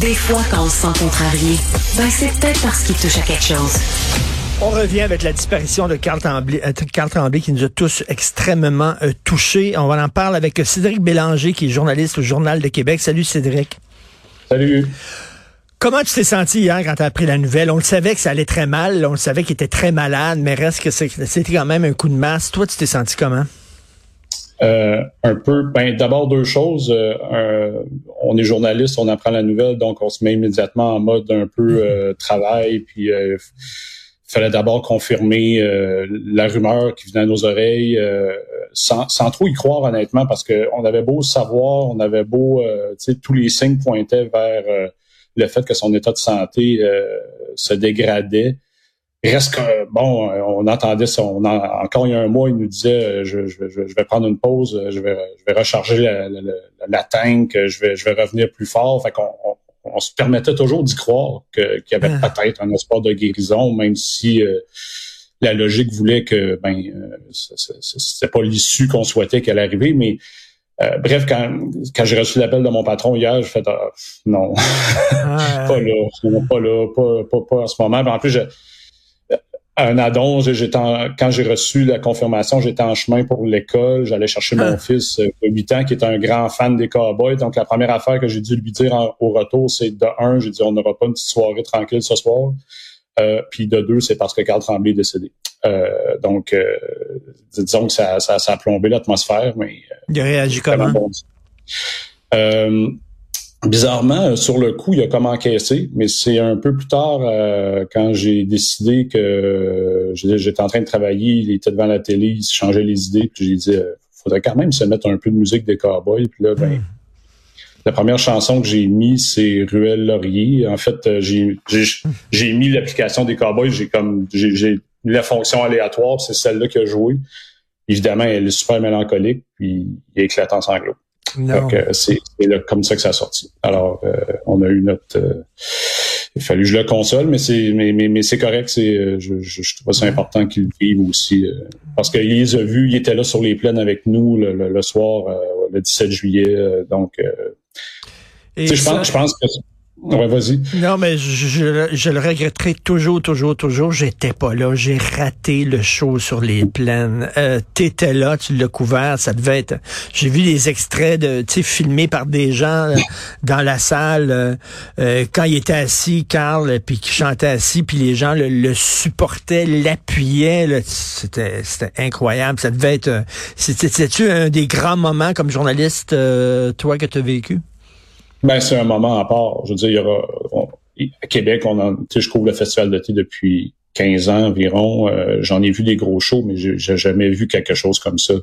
Des fois, quand on se sent contrarié, ben c'est peut-être parce qu'il touche à quelque chose. On revient avec la disparition de Carl Tremblay, euh, Carl Tremblay qui nous a tous extrêmement euh, touchés. On va en parler avec Cédric Bélanger, qui est journaliste au Journal de Québec. Salut Cédric. Salut. Comment tu t'es senti hier quand tu as appris la nouvelle? On le savait que ça allait très mal, on le savait qu'il était très malade, mais reste que c'était quand même un coup de masse. Toi, tu t'es senti comment? Euh, un peu, ben, d'abord deux choses. Euh, on est journaliste, on apprend la nouvelle, donc on se met immédiatement en mode un peu mm-hmm. euh, travail. Puis il fallait d'abord confirmer la rumeur qui venait à nos oreilles, sans, sans, trop y croire honnêtement, parce qu'on avait beau savoir, on avait beau, tu sais, tous les signes pointaient vers le fait que son état de santé se dégradait. Reste que, bon, on entendait ça. encore il y a un mois, il nous disait euh, je, je, je vais prendre une pause, je vais, je vais recharger la, la, la, tank, je vais, je vais revenir plus fort. Fait qu'on on, se permettait toujours d'y croire qu'il y avait ah. peut-être un espoir de guérison, même si euh, la logique voulait que ben euh, c'était pas l'issue qu'on souhaitait qu'elle arrive. Mais bref, quand, quand j'ai reçu l'appel de mon patron hier, j'ai fait ah, non, ah. pas là, pas là, pas, pas, pas en ce moment. en plus, je, un addon. quand j'ai reçu la confirmation, j'étais en chemin pour l'école. J'allais chercher mon ah. fils euh, de 8 ans qui est un grand fan des Cowboys. Donc, la première affaire que j'ai dû lui dire au retour, c'est de un, j'ai dit on n'aura pas une petite soirée tranquille ce soir. Euh, puis de deux, c'est parce que Carl Tremblay est décédé. Euh, donc, disons que ça, ça, ça a plombé l'atmosphère, mais... Il a réagi comment? Bizarrement, euh, sur le coup, il a comme encaissé, mais c'est un peu plus tard, euh, quand j'ai décidé que j'étais en train de travailler, il était devant la télé, il se changeait les idées, puis j'ai dit, il euh, faudrait quand même se mettre un peu de musique des cowboys. Puis là, ben, hmm. la première chanson que j'ai mis, c'est Ruelle Laurier. En fait, j'ai j'ai mis l'application des cowboys, j'ai comme j'ai la fonction aléatoire, c'est celle-là qui a joué. Évidemment, elle est super mélancolique, puis il éclate en sanglots. Donc, c'est comme ça que ça a sorti. Alors, euh, on a eu notre... Euh, il a fallu que je le console, mais c'est mais, mais, mais c'est correct. C'est euh, je, je, je, trouve ça important qu'il le vive aussi. parce qu'il les a vus, il était là sur les plaines avec nous le, le, soir, le 17 juillet. donc, je, pense, je pense que Ouais, vas-y. Non, mais je, je, le regretterai toujours, toujours, toujours. J'étais pas là. J'ai raté le show sur les plaines. Euh, T'étais là, tu l'as couvert. Ça devait être. J'ai vu des extraits de, tu sais, filmés par des gens euh, dans la salle euh, euh, quand il était assis, Carl, puis qui chantait assis, puis les gens le, supportaient, l'appuyaient. C'était, c'était incroyable. Ça devait être. C'était-tu un des grands moments comme journaliste, toi, que tu as vécu? Ben, c'est un moment à part. Je veux dire, il y aura, à Québec, on en, je couvre le festival d'été depuis 15 ans environ. Euh, j'en ai vu des gros shows, mais j'ai jamais vu quelque chose comme ça.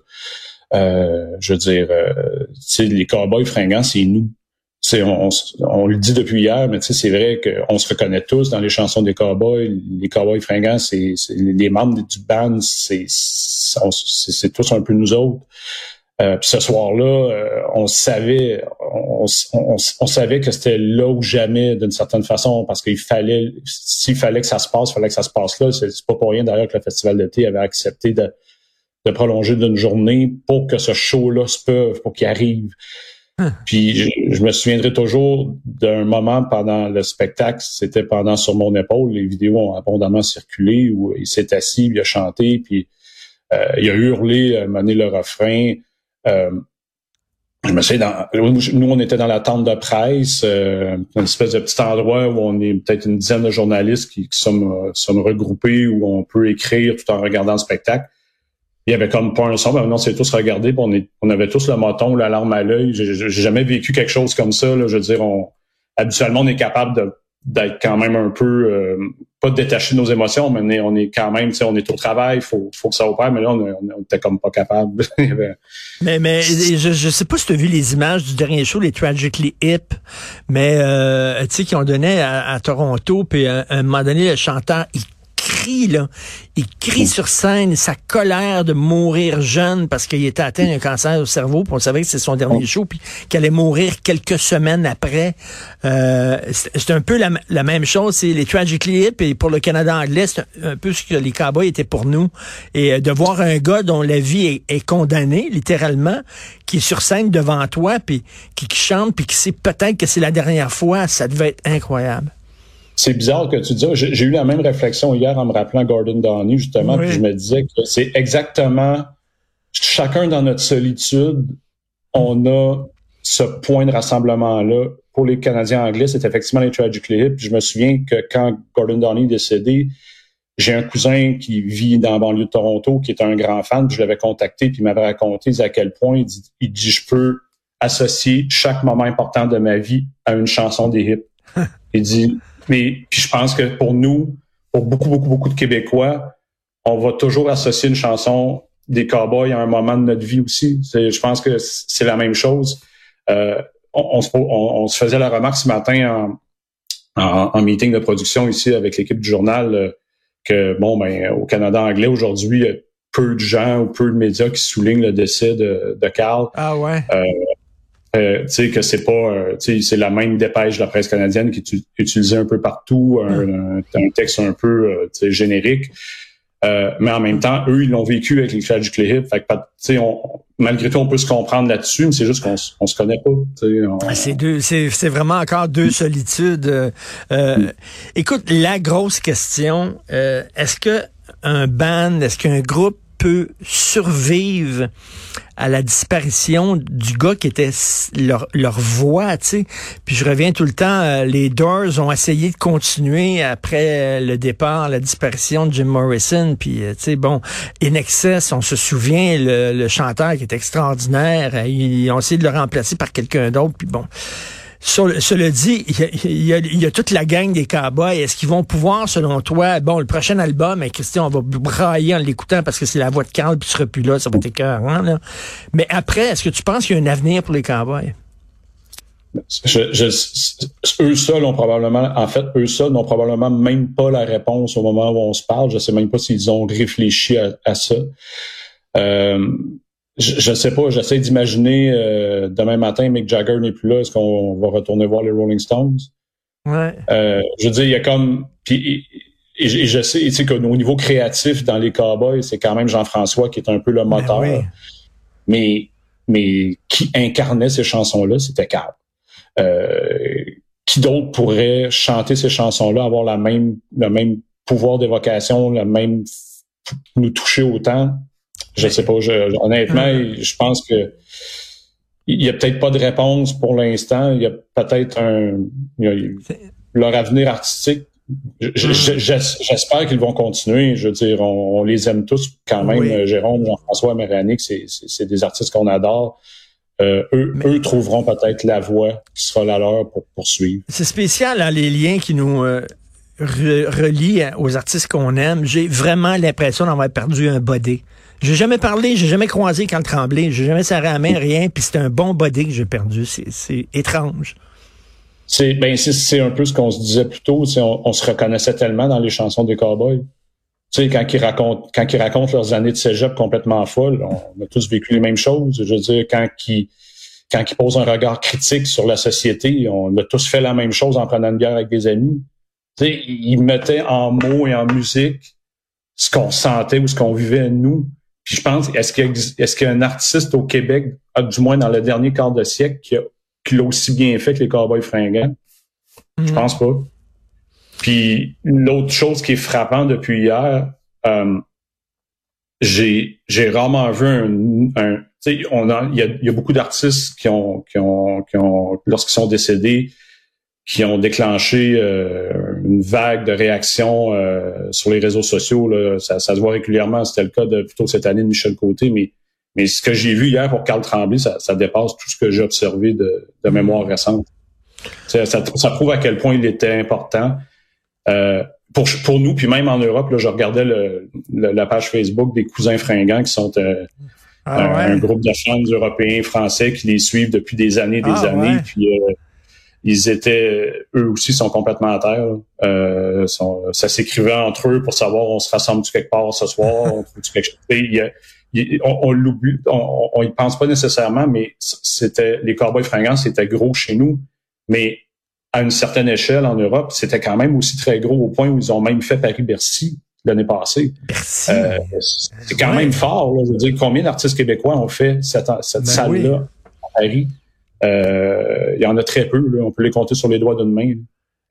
Euh, je veux dire, euh, les cowboys fringants, c'est nous. On, on, on, le dit depuis hier, mais c'est vrai qu'on se reconnaît tous dans les chansons des cowboys. Les cowboys fringants, c'est les membres du band, c'est tous un peu nous autres. Euh, puis ce soir-là, euh, on savait, on, savait que c'était là ou jamais d'une certaine façon, parce qu'il fallait, s'il fallait que ça se passe, il fallait que ça se passe là. C'est pas pour rien d'ailleurs que le festival d'été avait accepté de, prolonger d'une journée pour que ce show-là se peut, pour qu'il arrive. Hein. Puis je, me souviendrai toujours d'un moment pendant le spectacle, c'était pendant sur mon épaule, les vidéos ont abondamment circulé où il s'est assis, il a chanté, puis euh, il a hurlé, a mené le refrain. Euh, je me souviens, dans, nous, on était dans la tente de presse, euh, une espèce de petit endroit où on est peut-être une dizaine de journalistes qui, sommes, euh, sommes, regroupés, où on peut écrire tout en regardant le spectacle. Il y avait comme pas un son, mais on s'est tous regardés, on, est, on avait tous le moton, l'alarme à l'œil. J'ai jamais vécu quelque chose comme ça. Là. Je veux dire, on, habituellement, on est capable d'être quand même un peu euh, pas détaché de nos émotions, mais on est quand même, on est au travail, faut faut que ça opère, mais là on, était comme pas capable. mais mais je je sais pas si tu as vu les images du dernier show, les Tragically Hip, mais euh, tu sais qui ont donné à, Toronto, puis à, un moment donné le chanteur il crie, là. Il crie sur scène sa colère de mourir jeune parce qu'il était atteint d'un cancer au cerveau, puis on savait que c'est son dernier show, puis qu'il allait mourir quelques semaines après. Euh, c'est un peu la, même chose, c'est les Tragically Hip, et pour le Canada anglais, c'est un, peu ce que les Cowboys étaient pour nous. Et euh, de voir un gars dont la vie est, condamnée, littéralement, qui est sur scène devant toi, puis qui, qui chante, puis qui sait peut-être que c'est la dernière fois, ça devait être incroyable. C'est bizarre que tu dis. J'ai eu la même réflexion hier en me rappelant Gordon Downey, justement, puis je me disais que c'est exactement chacun dans notre solitude, on a ce point de rassemblement-là. Pour les Canadiens anglais, c'est effectivement les Tragically Hip. Je me souviens que quand Gordon Downey est décédé, j'ai un cousin qui vit dans la banlieue de Toronto, qui est un grand fan, puis je l'avais contacté, puis il m'avait raconté à quel point il dit, il dit je peux associer chaque moment important de ma vie à une chanson des hip. il dit mais puis je pense que pour nous, pour beaucoup, beaucoup, beaucoup de Québécois, on va toujours associer une chanson des cowboys à un moment de notre vie aussi. Je pense que c'est la même chose. Euh, on, se faisait la remarque ce matin en, en, meeting de production ici avec l'équipe du journal euh, que bon ben au Canada anglais aujourd'hui, il y a peu de gens ou peu de médias qui soulignent le décès de, de Carl. Ah ouais. Euh, euh, tu sais que c'est pas, euh, tu sais, c'est la même dépêche de la presse canadienne qui est utilisée un peu partout, un, un texte un peu, euh, tu sais, générique. mais en même temps, eux, ils l'ont vécu avec les Tragic Hip. Fait que, tu sais, malgré tout, on peut se comprendre là-dessus, mais c'est juste qu'on on se connaît pas. Ah, c'est deux, c'est, c'est vraiment encore deux solitudes. Mm. Écoute, la grosse question, est-ce que un band, est-ce qu'un groupe peut survivre à la disparition du gars qui était leur, leur voix, tu sais. Puis je reviens tout le temps, euh, les Doors ont essayé de continuer après le départ, la disparition de Jim Morrison, puis euh, tu sais, bon, In Excess, on se souvient, le, le chanteur qui est extraordinaire, euh, ils ont essayé de le remplacer par quelqu'un d'autre, puis bon cela dit, il y, a, toute la gang des cowboys. Est-ce qu'ils vont pouvoir, selon toi, bon, le prochain album, hein, Christian, on va brailler en l'écoutant parce que c'est la voix de Carl, puis tu seras plus là, ça va être écœurant, là. Mais après, est-ce que tu penses qu'il y a un avenir pour les cowboys? eux seuls ont probablement, en fait, eux seuls n'ont probablement même pas la réponse au moment où on se parle. Je sais même pas s'ils ont réfléchi à, ça. Euh, je, sais pas, j'essaie d'imaginer euh, demain matin, Mick Jagger n'est plus là, est-ce qu'on va retourner voir les Rolling Stones? Ouais. Euh, je veux dire, il y a comme. Puis, et, je sais, tu sais, qu'au niveau créatif dans les Cowboys, c'est quand même Jean-François qui est un peu le ben moteur. Mais, mais, qui incarnait ces chansons-là, c'était Carl. Euh, qui d'autre pourrait chanter ces chansons-là, avoir la même, le même pouvoir d'évocation, le même nous toucher autant je sais pas. honnêtement, hum. je pense que il y a peut-être pas de réponse pour l'instant. Il y a peut-être un leur avenir artistique. J'espère qu'ils vont continuer. Je veux dire, on, les aime tous quand même. Jérôme, Jean-François, Méranique, c'est des artistes qu'on adore. Euh, eux, eux trouveront peut-être la voie qui sera la leur pour poursuivre. C'est spécial, hein, les liens qui nous euh, relient aux artistes qu'on aime. J'ai vraiment l'impression d'avoir perdu un body. J'ai jamais parlé, j'ai jamais croisé quand tremblé, j'ai jamais serré la main, rien, puis c'était un bon body que j'ai perdu. C'est étrange. C'est ben c'est un peu ce qu'on se disait plus tôt. On, on, se reconnaissait tellement dans les chansons des cowboys. Tu sais, quand ils racontent quand leurs années de cégep complètement folles, on a tous vécu les mêmes choses. Je veux dire, quand ils quand posent un regard critique sur la société, on a tous fait la même chose en prenant une bière avec des amis. Tu sais, ils mettaient en mots et en musique ce qu'on sentait ou ce qu'on vivait nous. Puis je pense, est-ce qu'il y, est-ce qu'il y a un artiste au Québec, du moins dans le dernier quart de siècle, qui, a, qui l'a aussi bien fait que les Cowboys fringants? Je mhm. pense pas. Puis l'autre chose qui est frappant depuis hier, euh, j'ai j'ai rarement vu un, un on il y a, y a, beaucoup d'artistes qui ont qui ont qui ont lorsqu'ils sont décédés qui ont déclenché euh, une vague de réactions euh, sur les réseaux sociaux. Là. Ça, ça, se voit régulièrement. C'était le cas de plutôt cette année de Michel Côté, mais mais ce que j'ai vu hier pour Carl Tremblay, ça, ça dépasse tout ce que j'ai observé de, de, mémoire récente. Ça, ça, prouve à quel point il était important. Euh, pour, pour nous, puis même en Europe, là, je regardais le, la page Facebook des cousins fringants qui sont euh, ah un, groupe de fans européens, français qui les suivent depuis des années, des ah années. Puis ils étaient, eux aussi sont complètement à terre. Euh, ça s'écrivait entre eux pour savoir on se rassemble-tu quelque part ce soir, on trouve quelque chose. on, l'oublie, on, on, y pense pas nécessairement, mais c'était les Cowboys fringants, c'était gros chez nous, mais à une certaine échelle en Europe, c'était quand même aussi très gros au point où ils ont même fait Paris-Bercy l'année passée. Euh, c'est quand même fort. Là, je veux dire, combien d'artistes québécois ont fait cette, cette ben salle-là à Paris? Euh, il y en a très peu. Là. On peut les compter sur les doigts d'une main.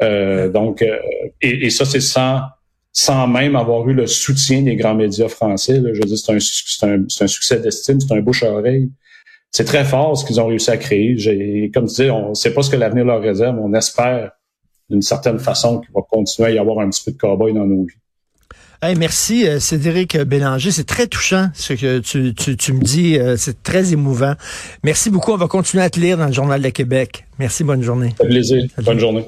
Euh, donc, euh, et, et, ça, c'est sans, sans même avoir eu le soutien des grands médias français. Là. Je veux dire, c'est un, un, un, succès d'estime, c'est un bouche à oreille c'est très fort ce qu'ils ont réussi à créer. Comme tu dis, on ne sait pas ce que l'avenir leur réserve. On espère d'une certaine façon qu'il va continuer à y avoir un petit peu de cowboy dans nos vies. Hey, merci euh, Cédric Bélanger, c'est très touchant ce que tu, tu, tu me dis, euh, c'est très émouvant. Merci beaucoup, on va continuer à te lire dans le Journal de Québec. Merci, bonne journée. Un plaisir, bonne journée.